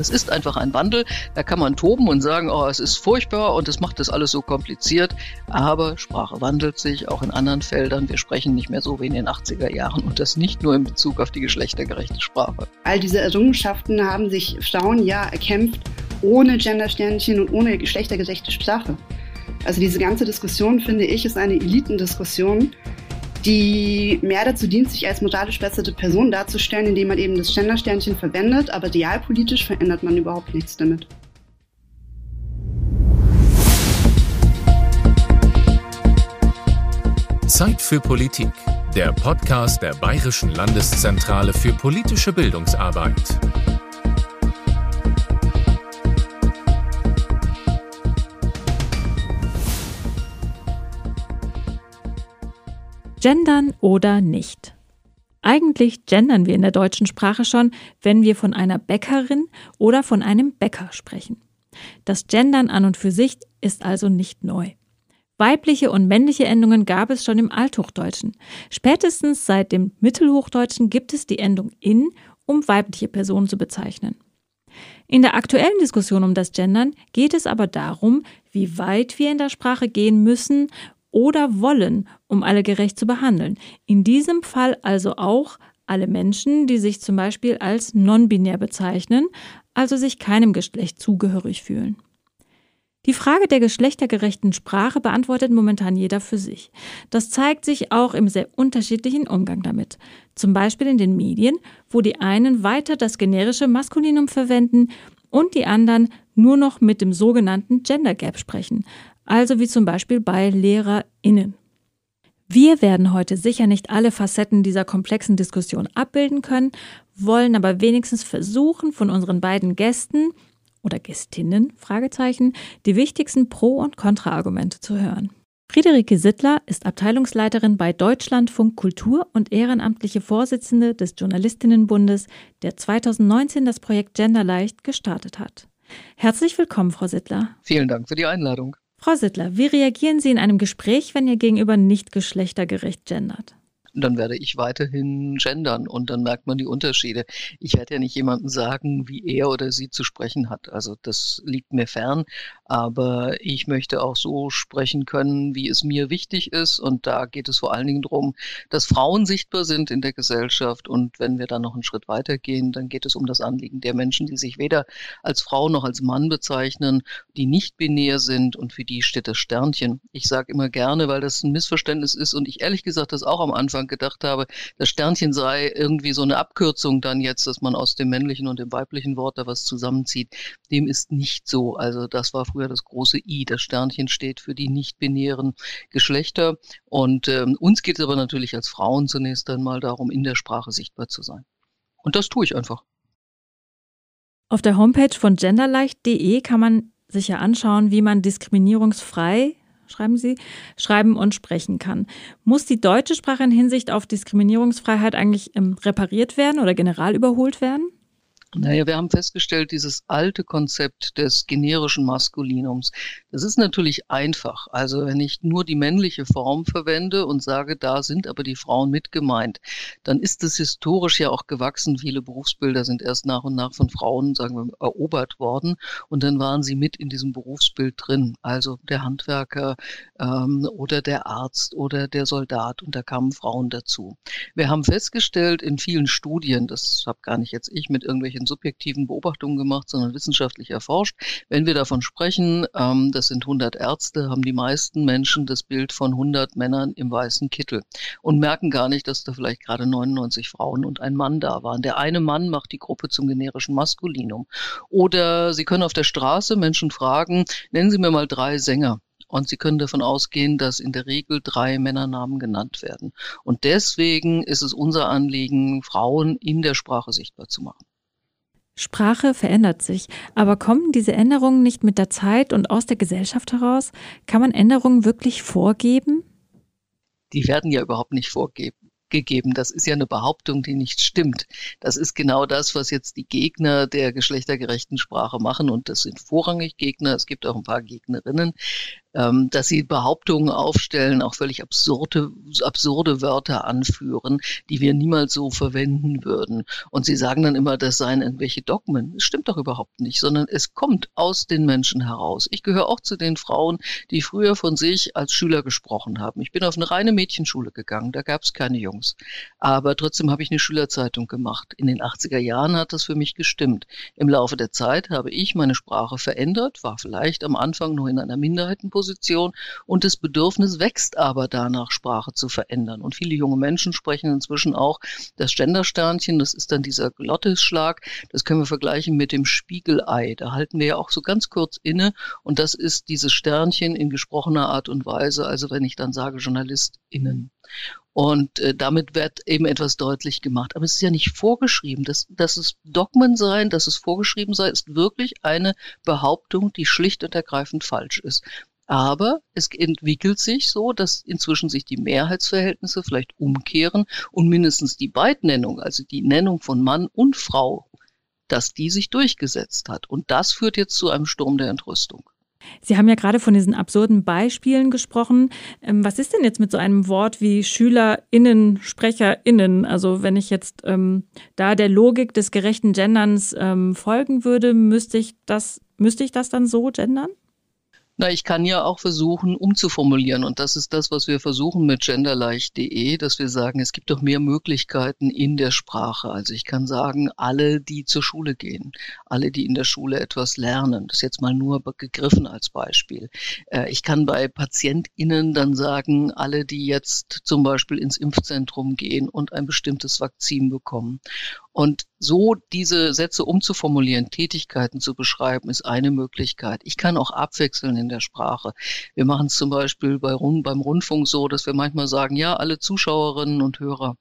Das ist einfach ein Wandel. Da kann man toben und sagen, oh, es ist furchtbar und es macht das alles so kompliziert. Aber Sprache wandelt sich auch in anderen Feldern. Wir sprechen nicht mehr so wie in den 80er Jahren und das nicht nur in Bezug auf die geschlechtergerechte Sprache. All diese Errungenschaften haben sich Frauen ja erkämpft ohne Gendersternchen und ohne geschlechtergerechte Sprache. Also diese ganze Diskussion, finde ich, ist eine Elitendiskussion, die mehr dazu dient, sich als moralisch bessere Person darzustellen, indem man eben das Gendersternchen verwendet, aber realpolitisch verändert man überhaupt nichts damit. Zeit für Politik, der Podcast der Bayerischen Landeszentrale für politische Bildungsarbeit. Gendern oder nicht? Eigentlich gendern wir in der deutschen Sprache schon, wenn wir von einer Bäckerin oder von einem Bäcker sprechen. Das Gendern an und für sich ist also nicht neu. Weibliche und männliche Endungen gab es schon im Althochdeutschen. Spätestens seit dem Mittelhochdeutschen gibt es die Endung in, um weibliche Personen zu bezeichnen. In der aktuellen Diskussion um das Gendern geht es aber darum, wie weit wir in der Sprache gehen müssen oder wollen, um alle gerecht zu behandeln. In diesem Fall also auch alle Menschen, die sich zum Beispiel als non-binär bezeichnen, also sich keinem Geschlecht zugehörig fühlen. Die Frage der geschlechtergerechten Sprache beantwortet momentan jeder für sich. Das zeigt sich auch im sehr unterschiedlichen Umgang damit. Zum Beispiel in den Medien, wo die einen weiter das generische Maskulinum verwenden und die anderen nur noch mit dem sogenannten Gender Gap sprechen, also wie zum Beispiel bei LehrerInnen. Wir werden heute sicher nicht alle Facetten dieser komplexen Diskussion abbilden können, wollen aber wenigstens versuchen, von unseren beiden Gästen oder Gästinnen, die wichtigsten Pro- und Kontraargumente zu hören. Friederike Sittler ist Abteilungsleiterin bei Deutschlandfunk Kultur und ehrenamtliche Vorsitzende des Journalistinnenbundes, der 2019 das Projekt Genderleicht gestartet hat. Herzlich willkommen, Frau Sittler. Vielen Dank für die Einladung. Frau Sittler, wie reagieren Sie in einem Gespräch, wenn Ihr Gegenüber nicht geschlechtergerecht gendert? Dann werde ich weiterhin gendern und dann merkt man die Unterschiede. Ich werde ja nicht jemandem sagen, wie er oder sie zu sprechen hat. Also das liegt mir fern, aber ich möchte auch so sprechen können, wie es mir wichtig ist und da geht es vor allen Dingen darum, dass Frauen sichtbar sind in der Gesellschaft und wenn wir dann noch einen Schritt weitergehen, dann geht es um das Anliegen der Menschen, die sich weder als Frau noch als Mann bezeichnen, die nicht binär sind und für die steht das Sternchen. Ich sage immer gerne, weil das ein Missverständnis ist und ich ehrlich gesagt das auch am Anfang Anfang gedacht habe, das Sternchen sei irgendwie so eine Abkürzung dann jetzt, dass man aus dem männlichen und dem weiblichen Wort da was zusammenzieht. Dem ist nicht so. Also das war früher das große I. Das Sternchen steht für die nicht-binären Geschlechter. Und ähm, uns geht es aber natürlich als Frauen zunächst einmal darum, in der Sprache sichtbar zu sein. Und das tue ich einfach. Auf der Homepage von genderleicht.de kann man sich ja anschauen, wie man diskriminierungsfrei schreiben Sie, schreiben und sprechen kann. Muss die deutsche Sprache in Hinsicht auf Diskriminierungsfreiheit eigentlich ähm, repariert werden oder general überholt werden? Naja, wir haben festgestellt, dieses alte Konzept des generischen Maskulinums, das ist natürlich einfach. Also wenn ich nur die männliche Form verwende und sage, da sind aber die Frauen mit gemeint, dann ist es historisch ja auch gewachsen. Viele Berufsbilder sind erst nach und nach von Frauen, sagen wir, erobert worden und dann waren sie mit in diesem Berufsbild drin. Also der Handwerker ähm, oder der Arzt oder der Soldat und da kamen Frauen dazu. Wir haben festgestellt in vielen Studien, das habe gar nicht jetzt ich mit irgendwelchen in subjektiven Beobachtungen gemacht, sondern wissenschaftlich erforscht. Wenn wir davon sprechen, ähm, das sind 100 Ärzte, haben die meisten Menschen das Bild von 100 Männern im weißen Kittel und merken gar nicht, dass da vielleicht gerade 99 Frauen und ein Mann da waren. Der eine Mann macht die Gruppe zum generischen Maskulinum. Oder Sie können auf der Straße Menschen fragen, nennen Sie mir mal drei Sänger. Und Sie können davon ausgehen, dass in der Regel drei Männernamen genannt werden. Und deswegen ist es unser Anliegen, Frauen in der Sprache sichtbar zu machen. Sprache verändert sich, aber kommen diese Änderungen nicht mit der Zeit und aus der Gesellschaft heraus? Kann man Änderungen wirklich vorgeben? Die werden ja überhaupt nicht vorgeben gegeben. Das ist ja eine Behauptung, die nicht stimmt. Das ist genau das, was jetzt die Gegner der geschlechtergerechten Sprache machen. Und das sind vorrangig Gegner. Es gibt auch ein paar Gegnerinnen. Ähm, dass sie Behauptungen aufstellen, auch völlig absurde, absurde Wörter anführen, die wir niemals so verwenden würden. Und sie sagen dann immer, das seien irgendwelche Dogmen. Das stimmt doch überhaupt nicht, sondern es kommt aus den Menschen heraus. Ich gehöre auch zu den Frauen, die früher von sich als Schüler gesprochen haben. Ich bin auf eine reine Mädchenschule gegangen, da gab es keine Jungs. Aber trotzdem habe ich eine Schülerzeitung gemacht. In den 80er Jahren hat das für mich gestimmt. Im Laufe der Zeit habe ich meine Sprache verändert, war vielleicht am Anfang noch in einer Minderheitenposition und das Bedürfnis wächst aber danach, Sprache zu verändern. Und viele junge Menschen sprechen inzwischen auch das Gendersternchen, das ist dann dieser Glottisschlag, das können wir vergleichen mit dem Spiegelei. Da halten wir ja auch so ganz kurz inne und das ist dieses Sternchen in gesprochener Art und Weise, also wenn ich dann sage JournalistInnen. Und äh, damit wird eben etwas deutlich gemacht. Aber es ist ja nicht vorgeschrieben. Dass, dass es Dogmen seien, dass es vorgeschrieben sei, ist wirklich eine Behauptung, die schlicht und ergreifend falsch ist. Aber es entwickelt sich so, dass inzwischen sich die Mehrheitsverhältnisse vielleicht umkehren und mindestens die Beidnennung, also die Nennung von Mann und Frau, dass die sich durchgesetzt hat. Und das führt jetzt zu einem Sturm der Entrüstung. Sie haben ja gerade von diesen absurden Beispielen gesprochen. Ähm, was ist denn jetzt mit so einem Wort wie SchülerInnen, SprecherInnen? Also wenn ich jetzt ähm, da der Logik des gerechten Genderns ähm, folgen würde, müsste ich das, müsste ich das dann so gendern? Na, ich kann ja auch versuchen, umzuformulieren. Und das ist das, was wir versuchen mit genderleicht.de, dass wir sagen, es gibt doch mehr Möglichkeiten in der Sprache. Also ich kann sagen, alle, die zur Schule gehen, alle, die in der Schule etwas lernen, das ist jetzt mal nur gegriffen als Beispiel. Äh, ich kann bei PatientInnen dann sagen, alle, die jetzt zum Beispiel ins Impfzentrum gehen und ein bestimmtes Vakzin bekommen. Und so diese Sätze umzuformulieren, Tätigkeiten zu beschreiben, ist eine Möglichkeit. Ich kann auch abwechseln in der Sprache. Wir machen es zum Beispiel bei, beim Rundfunk so, dass wir manchmal sagen, ja, alle Zuschauerinnen und Hörer.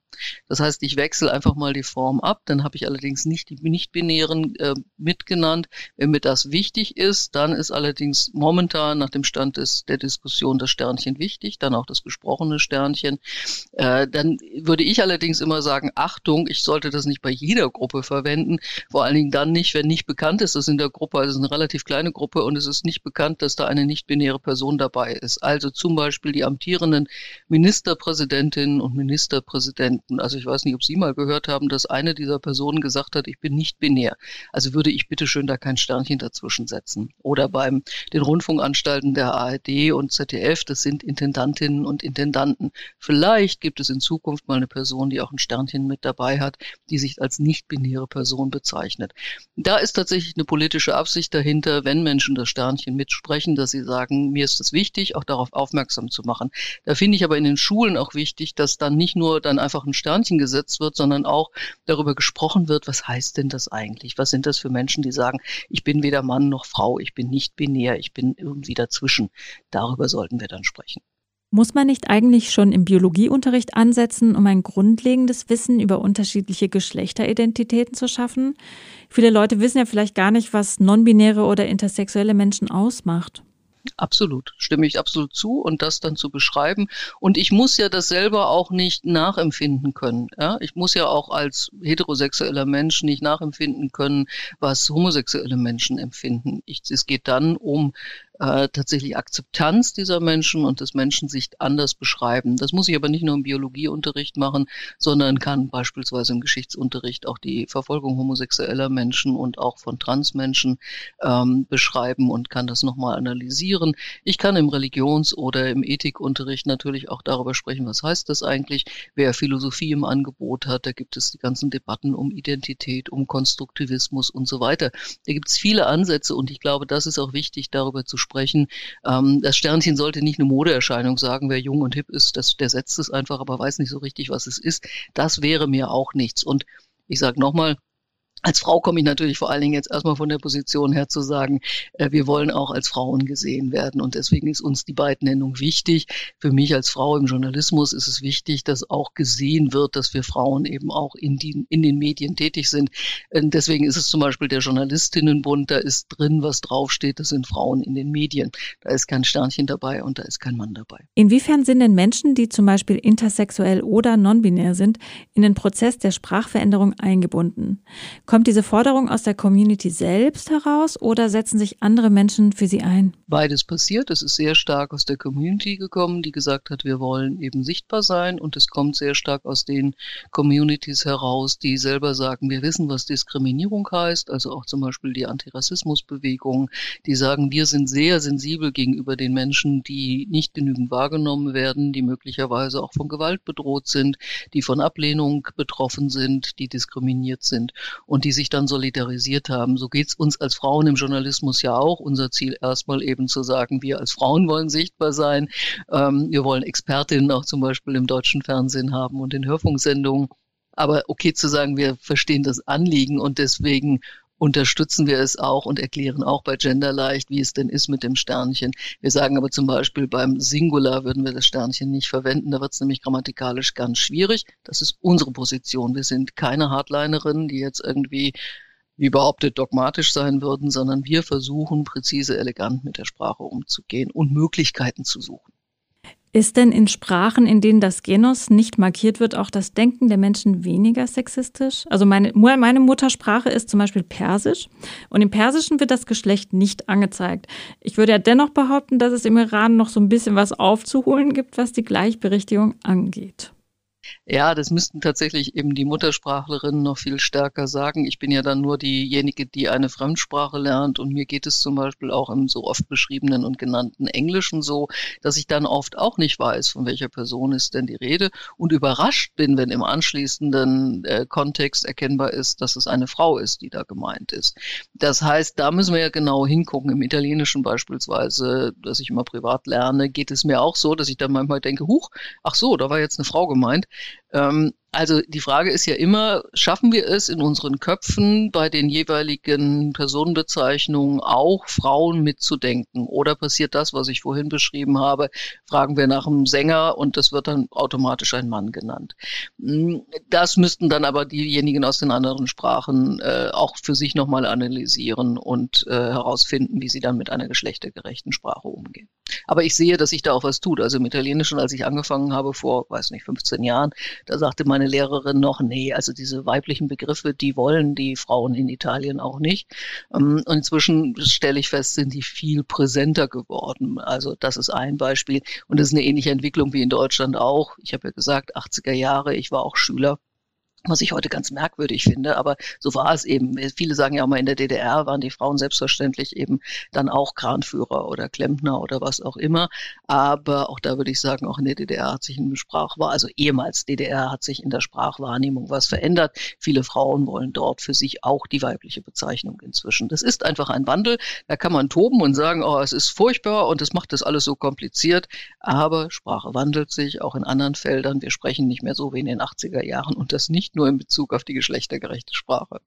Das heißt, ich wechsle einfach mal die Form ab. Dann habe ich allerdings nicht die nicht-binären äh, mitgenannt. Wenn mir das wichtig ist, dann ist allerdings momentan nach dem Stand des, der Diskussion das Sternchen wichtig, dann auch das gesprochene Sternchen. Äh, dann würde ich allerdings immer sagen, Achtung, ich sollte das nicht bei jeder Gruppe verwenden. Vor allen Dingen dann nicht, wenn nicht bekannt ist, dass in der Gruppe, also es ist eine relativ kleine Gruppe und es ist nicht bekannt, dass da eine nicht-binäre Person dabei ist. Also zum Beispiel die amtierenden Ministerpräsidentinnen und Ministerpräsidenten. Also ich weiß nicht, ob Sie mal gehört haben, dass eine dieser Personen gesagt hat, ich bin nicht binär. Also würde ich bitte schön da kein Sternchen dazwischen setzen. Oder beim den Rundfunkanstalten der ARD und ZDF, das sind Intendantinnen und Intendanten. Vielleicht gibt es in Zukunft mal eine Person, die auch ein Sternchen mit dabei hat, die sich als nicht-binäre Person bezeichnet. Da ist tatsächlich eine politische Absicht dahinter, wenn Menschen das Sternchen mitsprechen, dass sie sagen, mir ist es wichtig, auch darauf aufmerksam zu machen. Da finde ich aber in den Schulen auch wichtig, dass dann nicht nur dann einfach ein Sternchen gesetzt wird, sondern auch darüber gesprochen wird, was heißt denn das eigentlich? Was sind das für Menschen, die sagen, ich bin weder Mann noch Frau, ich bin nicht binär, ich bin irgendwie dazwischen. Darüber sollten wir dann sprechen. Muss man nicht eigentlich schon im Biologieunterricht ansetzen, um ein grundlegendes Wissen über unterschiedliche Geschlechteridentitäten zu schaffen? Viele Leute wissen ja vielleicht gar nicht, was nonbinäre oder intersexuelle Menschen ausmacht. Absolut, stimme ich absolut zu und das dann zu beschreiben. Und ich muss ja das selber auch nicht nachempfinden können. Ja? Ich muss ja auch als heterosexueller Mensch nicht nachempfinden können, was homosexuelle Menschen empfinden. Ich, es geht dann um äh, tatsächlich Akzeptanz dieser Menschen und des Menschen sich anders beschreiben. Das muss ich aber nicht nur im Biologieunterricht machen, sondern kann beispielsweise im Geschichtsunterricht auch die Verfolgung homosexueller Menschen und auch von Transmenschen ähm, beschreiben und kann das nochmal analysieren. Ich kann im Religions- oder im Ethikunterricht natürlich auch darüber sprechen, was heißt das eigentlich, wer Philosophie im Angebot hat. Da gibt es die ganzen Debatten um Identität, um Konstruktivismus und so weiter. Da gibt es viele Ansätze und ich glaube, das ist auch wichtig, darüber zu sprechen sprechen. Ähm, das Sternchen sollte nicht eine Modeerscheinung sagen, wer jung und hip ist, das, der setzt es einfach, aber weiß nicht so richtig, was es ist. Das wäre mir auch nichts. Und ich sage nochmal, als Frau komme ich natürlich vor allen Dingen jetzt erstmal von der Position her zu sagen, äh, wir wollen auch als Frauen gesehen werden. Und deswegen ist uns die Beidnennung wichtig. Für mich als Frau im Journalismus ist es wichtig, dass auch gesehen wird, dass wir Frauen eben auch in, die, in den Medien tätig sind. Äh, deswegen ist es zum Beispiel der Journalistinnenbund, da ist drin, was draufsteht, das sind Frauen in den Medien. Da ist kein Sternchen dabei und da ist kein Mann dabei. Inwiefern sind denn Menschen, die zum Beispiel intersexuell oder nonbinär sind, in den Prozess der Sprachveränderung eingebunden? Kommt diese Forderung aus der Community selbst heraus oder setzen sich andere Menschen für sie ein? Beides passiert. Es ist sehr stark aus der Community gekommen, die gesagt hat, wir wollen eben sichtbar sein. Und es kommt sehr stark aus den Communities heraus, die selber sagen, wir wissen, was Diskriminierung heißt. Also auch zum Beispiel die Antirassismusbewegung, die sagen, wir sind sehr sensibel gegenüber den Menschen, die nicht genügend wahrgenommen werden, die möglicherweise auch von Gewalt bedroht sind, die von Ablehnung betroffen sind, die diskriminiert sind und die sich dann solidarisiert haben. So geht es uns als Frauen im Journalismus ja auch. Unser Ziel erstmal eben zu sagen, wir als Frauen wollen sichtbar sein. Ähm, wir wollen Expertinnen auch zum Beispiel im deutschen Fernsehen haben und in Hörfunksendungen. Aber okay zu sagen, wir verstehen das Anliegen und deswegen unterstützen wir es auch und erklären auch bei Genderleicht, wie es denn ist mit dem Sternchen. Wir sagen aber zum Beispiel beim Singular würden wir das Sternchen nicht verwenden, da wird es nämlich grammatikalisch ganz schwierig. Das ist unsere Position. Wir sind keine Hardlinerinnen, die jetzt irgendwie wie behauptet dogmatisch sein würden, sondern wir versuchen präzise, elegant mit der Sprache umzugehen und Möglichkeiten zu suchen. Ist denn in Sprachen, in denen das Genos nicht markiert wird, auch das Denken der Menschen weniger sexistisch? Also meine, meine Muttersprache ist zum Beispiel Persisch und im Persischen wird das Geschlecht nicht angezeigt. Ich würde ja dennoch behaupten, dass es im Iran noch so ein bisschen was aufzuholen gibt, was die Gleichberechtigung angeht. Ja, das müssten tatsächlich eben die Muttersprachlerinnen noch viel stärker sagen. Ich bin ja dann nur diejenige, die eine Fremdsprache lernt und mir geht es zum Beispiel auch im so oft beschriebenen und genannten Englischen so, dass ich dann oft auch nicht weiß, von welcher Person ist denn die Rede und überrascht bin, wenn im anschließenden äh, Kontext erkennbar ist, dass es eine Frau ist, die da gemeint ist. Das heißt, da müssen wir ja genau hingucken. Im Italienischen beispielsweise, dass ich immer privat lerne, geht es mir auch so, dass ich dann manchmal denke, huch, ach so, da war jetzt eine Frau gemeint. Ähm, also die Frage ist ja immer, schaffen wir es in unseren Köpfen bei den jeweiligen Personenbezeichnungen auch Frauen mitzudenken? Oder passiert das, was ich vorhin beschrieben habe, fragen wir nach einem Sänger und das wird dann automatisch ein Mann genannt. Hm, das müssten dann aber diejenigen aus den anderen Sprachen äh, auch für sich nochmal analysieren und äh, herausfinden, wie sie dann mit einer geschlechtergerechten Sprache umgehen. Aber ich sehe, dass sich da auch was tut. Also im Italienischen, als ich angefangen habe vor, weiß nicht, 15 Jahren, da sagte meine Lehrerin noch, nee, also diese weiblichen Begriffe, die wollen die Frauen in Italien auch nicht. Ähm, und inzwischen stelle ich fest, sind die viel präsenter geworden. Also das ist ein Beispiel. Und das ist eine ähnliche Entwicklung wie in Deutschland auch. Ich habe ja gesagt, 80er Jahre, ich war auch Schüler was ich heute ganz merkwürdig finde, aber so war es eben. Viele sagen ja mal, in der DDR waren die Frauen selbstverständlich eben dann auch Kranführer oder Klempner oder was auch immer. Aber auch da würde ich sagen, auch in der DDR hat sich in der Sprachwahrnehmung, also ehemals DDR hat sich in der Sprachwahrnehmung was verändert. Viele Frauen wollen dort für sich auch die weibliche Bezeichnung inzwischen. Das ist einfach ein Wandel. Da kann man toben und sagen, oh, es ist furchtbar und es macht das alles so kompliziert. Aber Sprache wandelt sich auch in anderen Feldern. Wir sprechen nicht mehr so wie in den 80er Jahren und das nicht nicht nur in Bezug auf die geschlechtergerechte Sprache.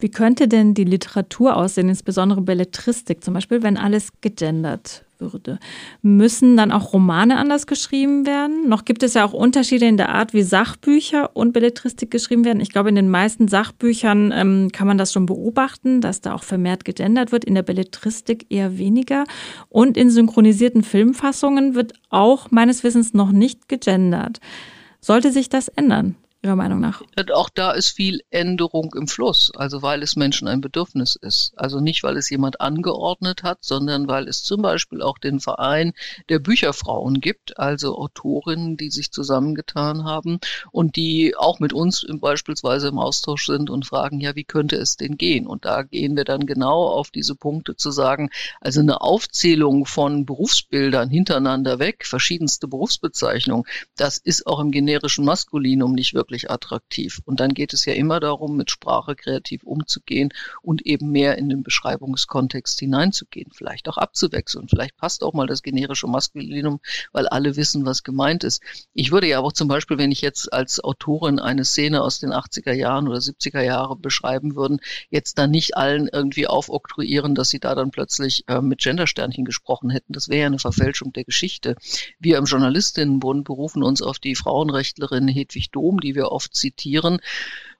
Wie könnte denn die Literatur aussehen, insbesondere Belletristik zum Beispiel, wenn alles gegendert würde? Müssen dann auch Romane anders geschrieben werden? Noch gibt es ja auch Unterschiede in der Art, wie Sachbücher und Belletristik geschrieben werden. Ich glaube, in den meisten Sachbüchern ähm, kann man das schon beobachten, dass da auch vermehrt gegendert wird, in der Belletristik eher weniger. Und in synchronisierten Filmfassungen wird auch meines Wissens noch nicht gegendert. Sollte sich das ändern? Ihrer Meinung nach? Auch da ist viel Änderung im Fluss, also weil es Menschen ein Bedürfnis ist. Also nicht, weil es jemand angeordnet hat, sondern weil es zum Beispiel auch den Verein der Bücherfrauen gibt, also Autorinnen, die sich zusammengetan haben und die auch mit uns beispielsweise im Austausch sind und fragen, ja, wie könnte es denn gehen? Und da gehen wir dann genau auf diese Punkte zu sagen, also eine Aufzählung von Berufsbildern hintereinander weg, verschiedenste Berufsbezeichnungen, das ist auch im generischen Maskulinum nicht wirklich wirklich attraktiv. Und dann geht es ja immer darum, mit Sprache kreativ umzugehen und eben mehr in den Beschreibungskontext hineinzugehen, vielleicht auch abzuwechseln. Vielleicht passt auch mal das generische Maskulinum, weil alle wissen, was gemeint ist. Ich würde ja auch zum Beispiel, wenn ich jetzt als Autorin eine Szene aus den 80er Jahren oder 70er Jahren beschreiben würden, jetzt dann nicht allen irgendwie aufoktroyieren, dass sie da dann plötzlich äh, mit Gendersternchen gesprochen hätten. Das wäre ja eine Verfälschung der Geschichte. Wir im Journalistinnenbund berufen uns auf die Frauenrechtlerin Hedwig Dom, die wir oft zitieren.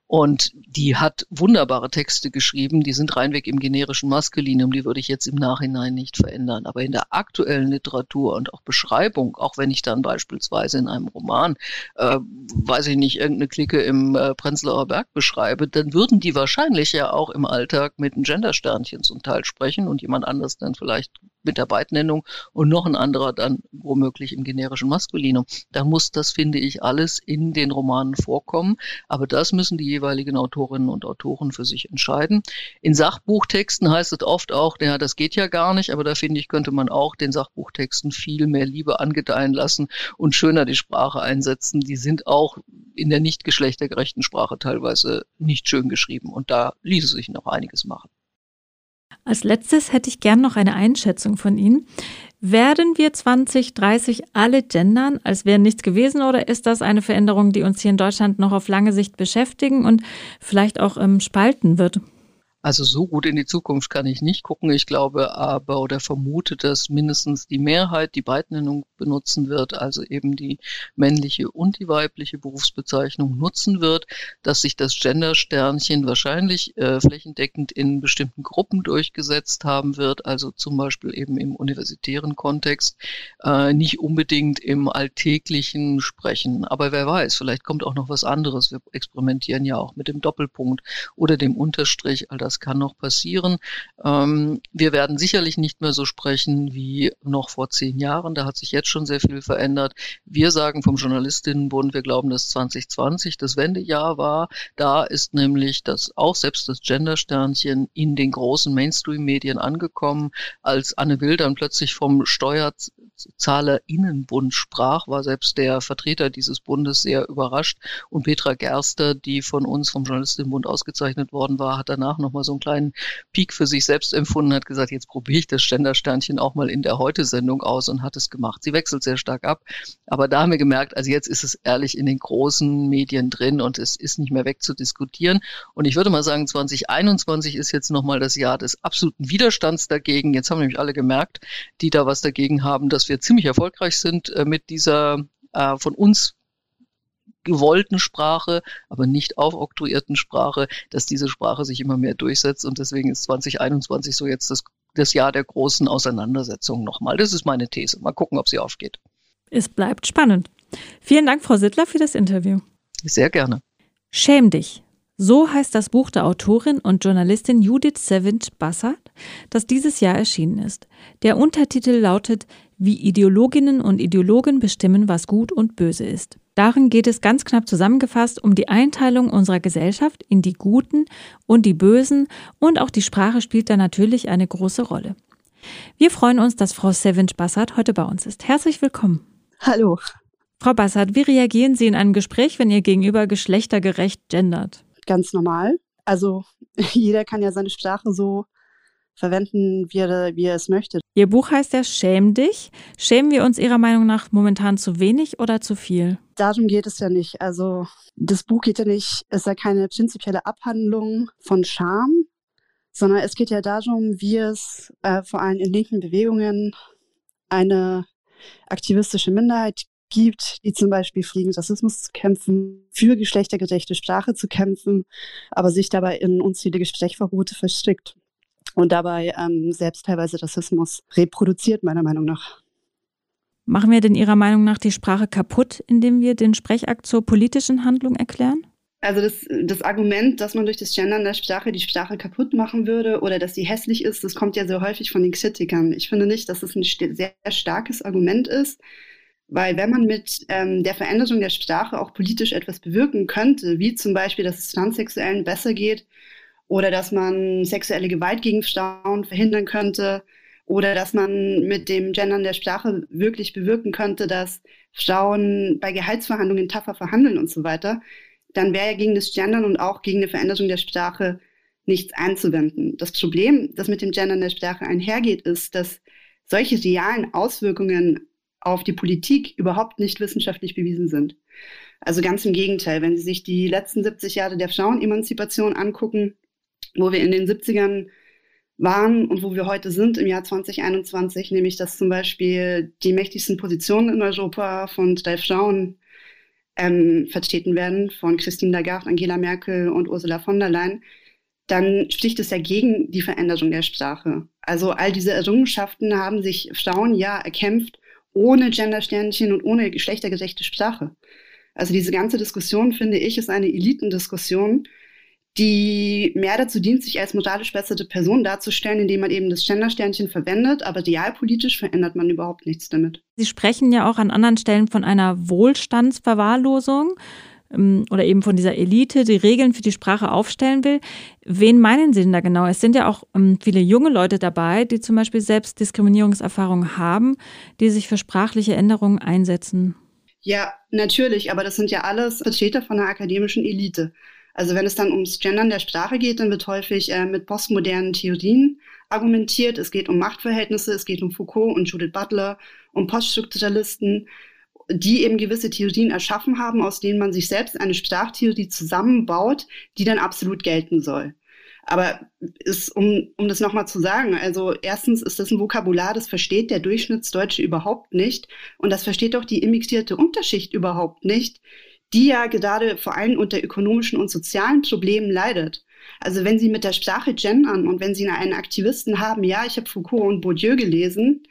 Und die hat wunderbare Texte geschrieben, die sind reinweg im generischen Maskulinum, die würde ich jetzt im Nachhinein nicht verändern. Aber in der aktuellen Literatur und auch Beschreibung, auch wenn ich dann beispielsweise in einem Roman, äh, weiß ich nicht, irgendeine Clique im äh, Prenzlauer Berg beschreibe, dann würden die wahrscheinlich ja auch im Alltag mit einem Gendersternchen zum Teil sprechen und jemand anders dann vielleicht mit der Beidnennung und noch ein anderer dann womöglich im generischen Maskulinum. Da muss das, finde ich, alles in den Romanen vorkommen. Aber das müssen die jeweiligen Autorinnen und Autoren für sich entscheiden. In Sachbuchtexten heißt es oft auch, ja, das geht ja gar nicht, aber da finde ich, könnte man auch den Sachbuchtexten viel mehr Liebe angedeihen lassen und schöner die Sprache einsetzen. Die sind auch in der nicht geschlechtergerechten Sprache teilweise nicht schön geschrieben und da ließe sich noch einiges machen. Als letztes hätte ich gern noch eine Einschätzung von Ihnen. Werden wir 2030 alle gendern, als wäre nichts gewesen, oder ist das eine Veränderung, die uns hier in Deutschland noch auf lange Sicht beschäftigen und vielleicht auch ähm, spalten wird? Also so gut in die Zukunft kann ich nicht gucken. Ich glaube aber oder vermute, dass mindestens die Mehrheit die Beidnennung benutzen wird, also eben die männliche und die weibliche Berufsbezeichnung nutzen wird, dass sich das Gender-Sternchen wahrscheinlich äh, flächendeckend in bestimmten Gruppen durchgesetzt haben wird, also zum Beispiel eben im universitären Kontext, äh, nicht unbedingt im alltäglichen Sprechen. Aber wer weiß, vielleicht kommt auch noch was anderes. Wir experimentieren ja auch mit dem Doppelpunkt oder dem Unterstrich. All das kann noch passieren. Ähm, wir werden sicherlich nicht mehr so sprechen wie noch vor zehn Jahren. Da hat sich jetzt schon sehr viel verändert. Wir sagen vom Journalistinnenbund, wir glauben, dass 2020 das Wendejahr war. Da ist nämlich das auch selbst das Gendersternchen in den großen Mainstream-Medien angekommen, als Anne Will dann plötzlich vom Steuer Zahlerinnenbund sprach, war selbst der Vertreter dieses Bundes sehr überrascht. Und Petra Gerster, die von uns vom Journalistinnenbund ausgezeichnet worden war, hat danach nochmal so einen kleinen Peak für sich selbst empfunden, hat gesagt, jetzt probiere ich das Ständersternchen auch mal in der Heute-Sendung aus und hat es gemacht. Sie wechselt sehr stark ab. Aber da haben wir gemerkt, also jetzt ist es ehrlich in den großen Medien drin und es ist nicht mehr wegzudiskutieren. Und ich würde mal sagen, 2021 ist jetzt nochmal das Jahr des absoluten Widerstands dagegen. Jetzt haben nämlich alle gemerkt, die da was dagegen haben, dass wir ziemlich erfolgreich sind äh, mit dieser äh, von uns gewollten Sprache, aber nicht aufoktroyierten Sprache, dass diese Sprache sich immer mehr durchsetzt und deswegen ist 2021 so jetzt das, das Jahr der großen Auseinandersetzung nochmal. Das ist meine These. Mal gucken, ob sie aufgeht. Es bleibt spannend. Vielen Dank, Frau Sittler, für das Interview. Sehr gerne. Schäm dich. So heißt das Buch der Autorin und Journalistin Judith Savage Bassard, das dieses Jahr erschienen ist. Der Untertitel lautet Wie Ideologinnen und Ideologen bestimmen, was gut und böse ist. Darin geht es ganz knapp zusammengefasst um die Einteilung unserer Gesellschaft in die Guten und die Bösen und auch die Sprache spielt da natürlich eine große Rolle. Wir freuen uns, dass Frau Savage Bassard heute bei uns ist. Herzlich willkommen. Hallo. Frau Bassard, wie reagieren Sie in einem Gespräch, wenn Ihr Gegenüber geschlechtergerecht gendert? ganz normal. Also jeder kann ja seine Sprache so verwenden, wie er, wie er es möchte. Ihr Buch heißt ja Schäm dich. Schämen wir uns Ihrer Meinung nach momentan zu wenig oder zu viel? Darum geht es ja nicht. Also das Buch geht ja nicht, es ist ja keine prinzipielle Abhandlung von Scham, sondern es geht ja darum, wie es äh, vor allem in linken Bewegungen eine aktivistische Minderheit gibt, die zum Beispiel gegen Rassismus zu kämpfen, für geschlechtergerechte Sprache zu kämpfen, aber sich dabei in unzählige Sprechverbote verstrickt und dabei ähm, selbst teilweise Rassismus reproduziert, meiner Meinung nach. Machen wir denn Ihrer Meinung nach die Sprache kaputt, indem wir den Sprechakt zur politischen Handlung erklären? Also das, das Argument, dass man durch das Gendern der Sprache die Sprache kaputt machen würde oder dass sie hässlich ist, das kommt ja sehr häufig von den Kritikern. Ich finde nicht, dass es ein sehr starkes Argument ist. Weil wenn man mit ähm, der Veränderung der Sprache auch politisch etwas bewirken könnte, wie zum Beispiel, dass es Transsexuellen besser geht oder dass man sexuelle Gewalt gegen Frauen verhindern könnte oder dass man mit dem Gendern der Sprache wirklich bewirken könnte, dass Frauen bei Gehaltsverhandlungen tougher verhandeln und so weiter, dann wäre ja gegen das Gendern und auch gegen eine Veränderung der Sprache nichts einzuwenden. Das Problem, das mit dem Gendern der Sprache einhergeht, ist, dass solche realen Auswirkungen auf die Politik überhaupt nicht wissenschaftlich bewiesen sind. Also ganz im Gegenteil, wenn Sie sich die letzten 70 Jahre der Frauenemanzipation angucken, wo wir in den 70ern waren und wo wir heute sind im Jahr 2021, nämlich dass zum Beispiel die mächtigsten Positionen in Europa von drei Frauen ähm, vertreten werden von Christine Lagarde, Angela Merkel und Ursula von der Leyen, dann spricht es ja gegen die Veränderung der Sprache. Also all diese Errungenschaften haben sich Frauen ja erkämpft ohne Gendersternchen und ohne geschlechtergerechte Sprache. Also diese ganze Diskussion, finde ich, ist eine Elitendiskussion, die mehr dazu dient, sich als moralisch bessere Person darzustellen, indem man eben das Gendersternchen verwendet, aber realpolitisch verändert man überhaupt nichts damit. Sie sprechen ja auch an anderen Stellen von einer Wohlstandsverwahrlosung ähm, oder eben von dieser Elite, die Regeln für die Sprache aufstellen will. Wen meinen Sie denn da genau? Es sind ja auch ähm, viele junge Leute dabei, die zum Beispiel selbst Diskriminierungserfahrungen haben, die sich für sprachliche Änderungen einsetzen. Ja, natürlich, aber das sind ja alles Vertreter von der akademischen Elite. Also wenn es dann ums Gendern der Sprache geht, dann wird häufig äh, mit postmodernen Theorien argumentiert. Es geht um Machtverhältnisse, es geht um Foucault und Judith Butler, um Poststrukturalisten, die eben gewisse Theorien erschaffen haben, aus denen man sich selbst eine Sprachtheorie zusammenbaut, die dann absolut gelten soll. Aber ist, um, um das nochmal zu sagen, also erstens ist das ein Vokabular, das versteht der Durchschnittsdeutsche überhaupt nicht. Und das versteht auch die immigrierte Unterschicht überhaupt nicht, die ja gerade vor allem unter ökonomischen und sozialen Problemen leidet. Also wenn Sie mit der Sprache gendern und wenn Sie einen Aktivisten haben, ja, ich habe Foucault und Bourdieu gelesen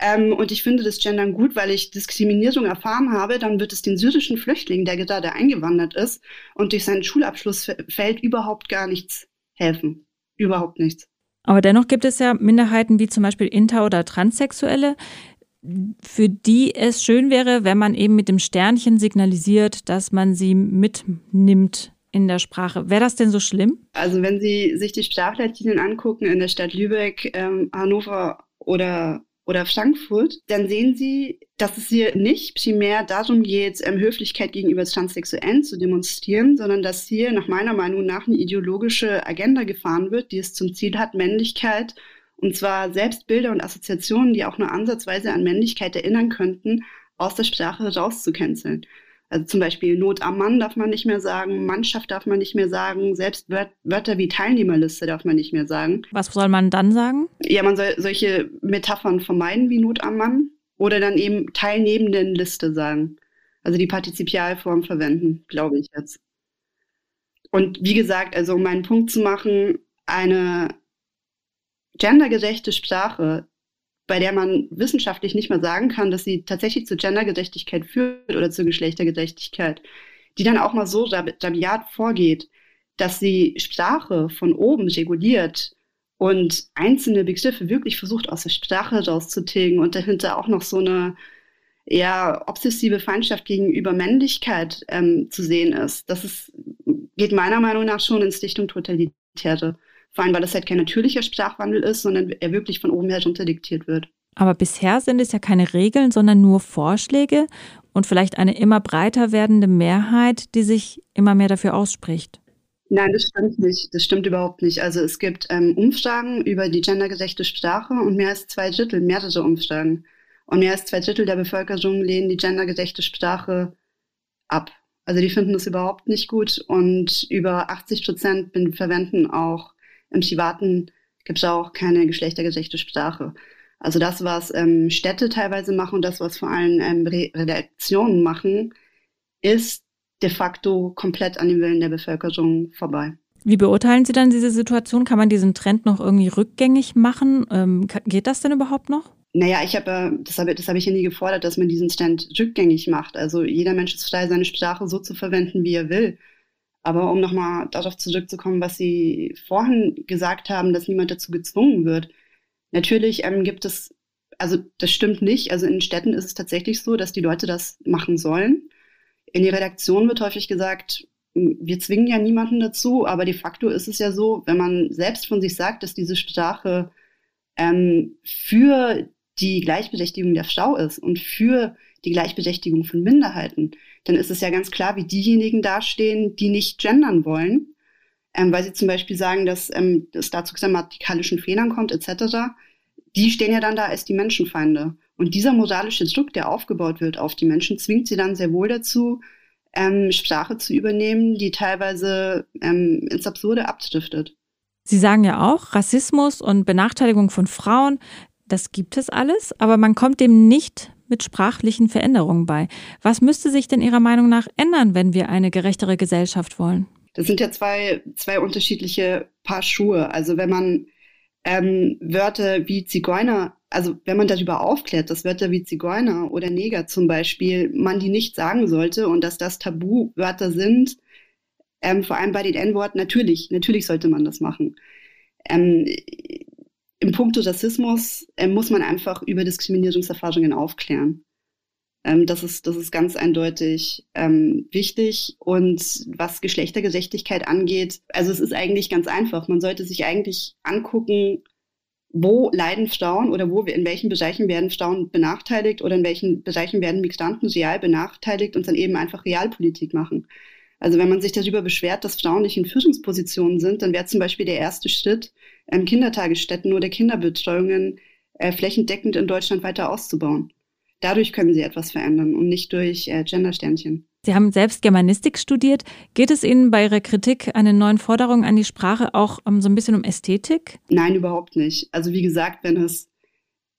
ähm, und ich finde das Gendern gut, weil ich Diskriminierung erfahren habe, dann wird es den syrischen Flüchtling, der gerade eingewandert ist und durch seinen Schulabschluss fällt, überhaupt gar nichts helfen. Überhaupt nichts. Aber dennoch gibt es ja Minderheiten wie zum Beispiel Inter- oder Transsexuelle, für die es schön wäre, wenn man eben mit dem Sternchen signalisiert, dass man sie mitnimmt in der Sprache. Wäre das denn so schlimm? Also wenn Sie sich die Sprachleitlinien angucken in der Stadt Lübeck, ähm, Hannover oder oder Frankfurt, dann sehen Sie, dass es hier nicht primär darum geht, ähm, Höflichkeit gegenüber Transsexuellen zu demonstrieren, sondern dass hier nach meiner Meinung nach eine ideologische Agenda gefahren wird, die es zum Ziel hat, Männlichkeit und zwar selbst Bilder und Assoziationen, die auch nur ansatzweise an Männlichkeit erinnern könnten, aus der Sprache rauszucanceln. Also zum Beispiel Not am Mann darf man nicht mehr sagen, Mannschaft darf man nicht mehr sagen, selbst Wörter wie Teilnehmerliste darf man nicht mehr sagen. Was soll man dann sagen? Ja, man soll solche Metaphern vermeiden wie Not am Mann oder dann eben teilnehmenden Liste sagen. Also die Partizipialform verwenden, glaube ich jetzt. Und wie gesagt, also um meinen Punkt zu machen, eine gendergerechte Sprache, bei der man wissenschaftlich nicht mehr sagen kann, dass sie tatsächlich zur Gendergerechtigkeit führt oder zur Geschlechtergerechtigkeit, die dann auch mal so rabiat vorgeht, dass sie Sprache von oben reguliert und einzelne Begriffe wirklich versucht, aus der Sprache rauszutilgen und dahinter auch noch so eine ja, obsessive Feindschaft gegenüber Männlichkeit ähm, zu sehen ist. Das ist, geht meiner Meinung nach schon ins Richtung Totalitäre. Vor allem, weil das halt kein natürlicher Sprachwandel ist, sondern er wirklich von oben her runter diktiert wird. Aber bisher sind es ja keine Regeln, sondern nur Vorschläge und vielleicht eine immer breiter werdende Mehrheit, die sich immer mehr dafür ausspricht. Nein, das stimmt nicht. Das stimmt überhaupt nicht. Also es gibt ähm, Umfragen über die gendergerechte Sprache und mehr als zwei Drittel, mehrere Umfragen. Und mehr als zwei Drittel der Bevölkerung lehnen die gendergerechte Sprache ab. Also die finden das überhaupt nicht gut und über 80 Prozent verwenden auch im privaten Gebrauch keine geschlechtergerechte Sprache. Also das, was ähm, Städte teilweise machen und das, was vor allem ähm, Redaktionen machen, ist de facto komplett an dem Willen der Bevölkerung vorbei. Wie beurteilen Sie dann diese Situation? Kann man diesen Trend noch irgendwie rückgängig machen? Ähm, geht das denn überhaupt noch? Naja, ich habe, das habe das hab ich ja nie gefordert, dass man diesen Trend rückgängig macht. Also jeder Mensch ist frei, seine Sprache so zu verwenden, wie er will. Aber um nochmal darauf zurückzukommen, was Sie vorhin gesagt haben, dass niemand dazu gezwungen wird. Natürlich ähm, gibt es, also das stimmt nicht. Also in Städten ist es tatsächlich so, dass die Leute das machen sollen. In der Redaktion wird häufig gesagt, wir zwingen ja niemanden dazu, aber de facto ist es ja so, wenn man selbst von sich sagt, dass diese Sprache ähm, für die Gleichberechtigung der Frau ist und für die Gleichberechtigung von Minderheiten, dann ist es ja ganz klar, wie diejenigen dastehen, die nicht gendern wollen, ähm, weil sie zum Beispiel sagen, dass ähm, es da zu grammatikalischen Fehlern kommt, etc. Die stehen ja dann da als die Menschenfeinde. Und dieser moralische Druck, der aufgebaut wird auf die Menschen, zwingt sie dann sehr wohl dazu, ähm, Sprache zu übernehmen, die teilweise ähm, ins Absurde abdriftet. Sie sagen ja auch, Rassismus und Benachteiligung von Frauen, das gibt es alles, aber man kommt dem nicht mit sprachlichen Veränderungen bei. Was müsste sich denn Ihrer Meinung nach ändern, wenn wir eine gerechtere Gesellschaft wollen? Das sind ja zwei, zwei unterschiedliche Paar Schuhe. Also wenn man ähm, Wörter wie Zigeuner, also wenn man darüber aufklärt, dass Wörter wie Zigeuner oder Neger zum Beispiel, man die nicht sagen sollte und dass das Tabuwörter sind, ähm, vor allem bei den N-Worten, natürlich, natürlich sollte man das machen. Ähm, Im Punkt Rassismus äh, muss man einfach über Diskriminierungserfahrungen aufklären. Ähm, das, ist, das ist ganz eindeutig ähm, wichtig. Und was Geschlechtergerechtigkeit angeht, also es ist eigentlich ganz einfach. Man sollte sich eigentlich angucken, wo leiden Frauen oder wo in welchen Bereichen werden Frauen benachteiligt oder in welchen Bereichen werden Migranten real benachteiligt und dann eben einfach Realpolitik machen. Also wenn man sich darüber beschwert, dass Frauen nicht in Führungspositionen sind, dann wäre zum Beispiel der erste Schritt, ähm, Kindertagesstätten oder Kinderbetreuungen äh, flächendeckend in Deutschland weiter auszubauen dadurch können sie etwas verändern und nicht durch äh, Gendersternchen. Sie haben selbst Germanistik studiert. Geht es Ihnen bei Ihrer Kritik an den neuen Forderungen an die Sprache auch um, so ein bisschen um Ästhetik? Nein, überhaupt nicht. Also wie gesagt, wenn es,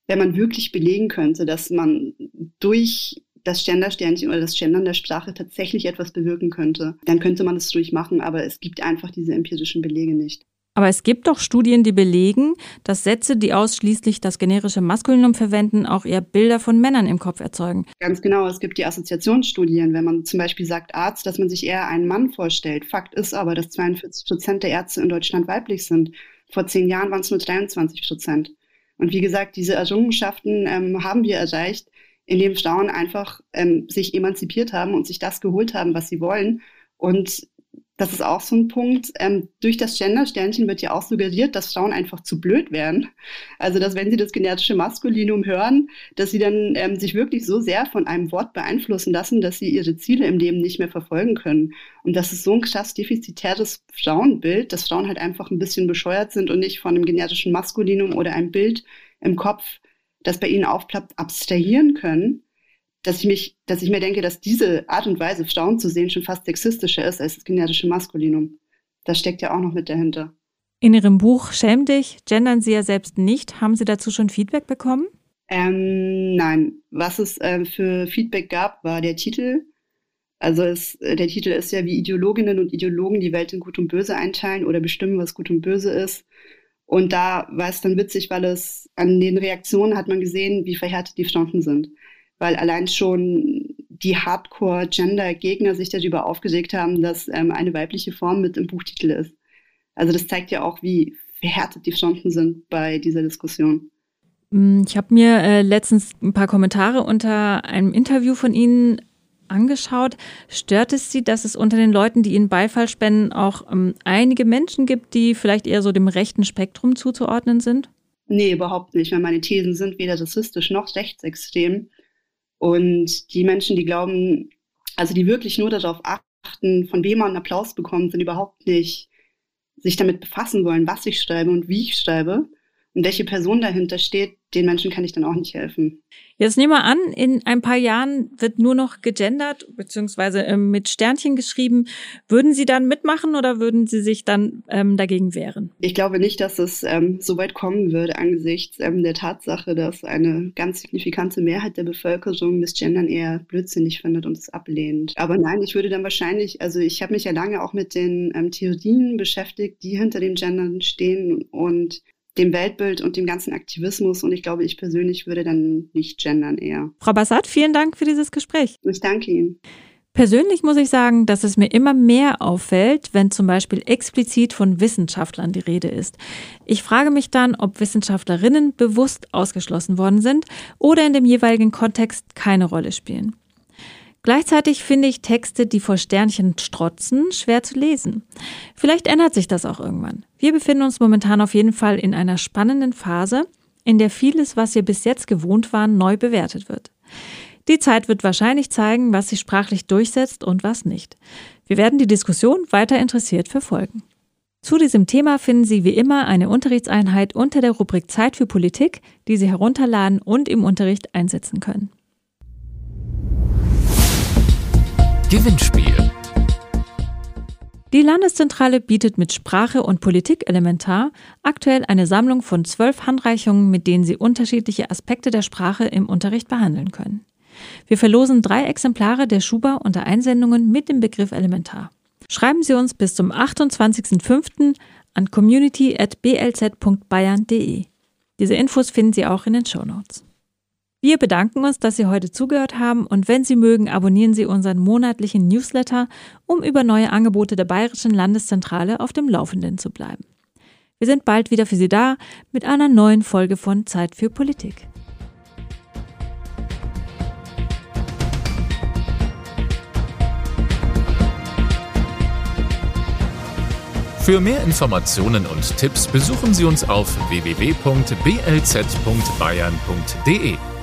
wenn man wirklich belegen könnte, dass man durch das Gendersternchen oder das Gendern der Sprache tatsächlich etwas bewirken könnte, dann könnte man es durchmachen, aber es gibt einfach diese empirischen Belege nicht. Aber es gibt doch Studien, die belegen, dass Sätze, die ausschließlich das generische Maskulinum verwenden, auch eher Bilder von Männern im Kopf erzeugen. Ganz genau. Es gibt die Assoziationsstudien. Wenn man zum Beispiel sagt Arzt, dass man sich eher einen Mann vorstellt. Fakt ist aber, dass 42 Prozent der Ärzte in Deutschland weiblich sind. Vor zehn Jahren waren es nur 23 Prozent. Und wie gesagt, diese Errungenschaften ähm, haben wir erreicht, indem Frauen einfach ähm, sich emanzipiert haben und sich das geholt haben, was sie wollen. Und das ist auch so ein Punkt. Ähm, durch das Gender-Sternchen wird ja auch suggeriert, dass Frauen einfach zu blöd wären. Also, dass wenn sie das genetische Maskulinum hören, dass sie dann ähm, sich wirklich so sehr von einem Wort beeinflussen lassen, dass sie ihre Ziele im Leben nicht mehr verfolgen können. Und das ist so ein krass defizitäres Frauenbild, dass Frauen halt einfach ein bisschen bescheuert sind und nicht von einem genetischen Maskulinum oder einem Bild im Kopf, das bei ihnen aufplappt, abstrahieren können dass ich mich, dass ich mir denke, dass diese Art und Weise, Frauen zu sehen, schon fast sexistischer ist als das genetische Maskulinum. Das steckt ja auch noch mit dahinter. In Ihrem Buch Schäm dich, gendern Sie ja selbst nicht. Haben Sie dazu schon Feedback bekommen? Ähm, nein. Was es äh, für Feedback gab, war der Titel. Also es, der Titel ist ja, wie Ideologinnen und Ideologen die Welt in Gut und Böse einteilen oder bestimmen, was Gut und Böse ist. Und da war es dann witzig, weil es an den Reaktionen hat man gesehen, wie verhärtet die Fronten sind weil allein schon die Hardcore-Gender-Gegner sich darüber aufgeregt haben, dass ähm, eine weibliche Form mit im Buchtitel ist. Also das zeigt ja auch, wie verhärtet die Fronten sind bei dieser Diskussion. Mm, ich habe mir äh, letztens ein paar Kommentare unter einem Interview von Ihnen angeschaut. Stört es Sie, dass es unter den Leuten, die Ihnen Beifall spenden, auch ähm, einige Menschen gibt, die vielleicht eher so dem rechten Spektrum zuzuordnen sind? Nee, überhaupt nicht, weil meine Thesen sind weder rassistisch noch rechtsextrem. Und die Menschen, die glauben, also die wirklich nur darauf achten, von wem man Applaus bekommt, sind überhaupt nicht sich damit befassen wollen, was ich schreibe und wie ich schreibe und welche Person dahinter steht, den Menschen kann ich dann auch nicht helfen. Jetzt nehmen wir an, in ein paar Jahren wird nur noch gegendert beziehungsweise ähm, mit Sternchen geschrieben. Würden Sie dann mitmachen oder würden Sie sich dann ähm, dagegen wehren? Ich glaube nicht, dass es ähm, so weit kommen würde angesichts ähm, der Tatsache, dass eine ganz signifikante Mehrheit der Bevölkerung das Gendern eher blödsinnig findet und es ablehnt. Aber nein, ich würde dann wahrscheinlich, also ich habe mich ja lange auch mit den ähm, Theorien beschäftigt, die hinter dem Gendern stehen und dem Weltbild und dem ganzen Aktivismus. Und ich glaube, ich persönlich würde dann nicht gendern eher. Frau Bassat, vielen Dank für dieses Gespräch. Ich danke Ihnen. Persönlich muss ich sagen, dass es mir immer mehr auffällt, wenn zum Beispiel explizit von Wissenschaftlern die Rede ist. Ich frage mich dann, ob Wissenschaftlerinnen bewusst ausgeschlossen worden sind oder in dem jeweiligen Kontext keine Rolle spielen. Gleichzeitig finde ich Texte, die vor Sternchen strotzen, schwer zu lesen. Vielleicht ändert sich das auch irgendwann. Wir befinden uns momentan auf jeden Fall in einer spannenden Phase, in der vieles, was wir bis jetzt gewohnt waren, neu bewertet wird. Die Zeit wird wahrscheinlich zeigen, was sich sprachlich durchsetzt und was nicht. Wir werden die Diskussion weiter interessiert verfolgen. Zu diesem Thema finden Sie wie immer eine Unterrichtseinheit unter der Rubrik Zeit für Politik, die Sie herunterladen und im Unterricht einsetzen können. Gewinnspiel Die Landeszentrale bietet mit Sprache und Politik elementar aktuell eine Sammlung von zwölf Handreichungen, mit denen Sie unterschiedliche Aspekte der Sprache im Unterricht behandeln können. Wir verlosen drei Exemplare der Schuba unter Einsendungen mit dem Begriff Elementar. Schreiben Sie uns bis zum 28.05. an community.blz.bayern.de. Diese Infos finden Sie auch in den Show Notes. Wir bedanken uns, dass Sie heute zugehört haben und wenn Sie mögen, abonnieren Sie unseren monatlichen Newsletter, um über neue Angebote der Bayerischen Landeszentrale auf dem Laufenden zu bleiben. Wir sind bald wieder für Sie da mit einer neuen Folge von Zeit für Politik. Für mehr Informationen und Tipps besuchen Sie uns auf www.blz.bayern.de.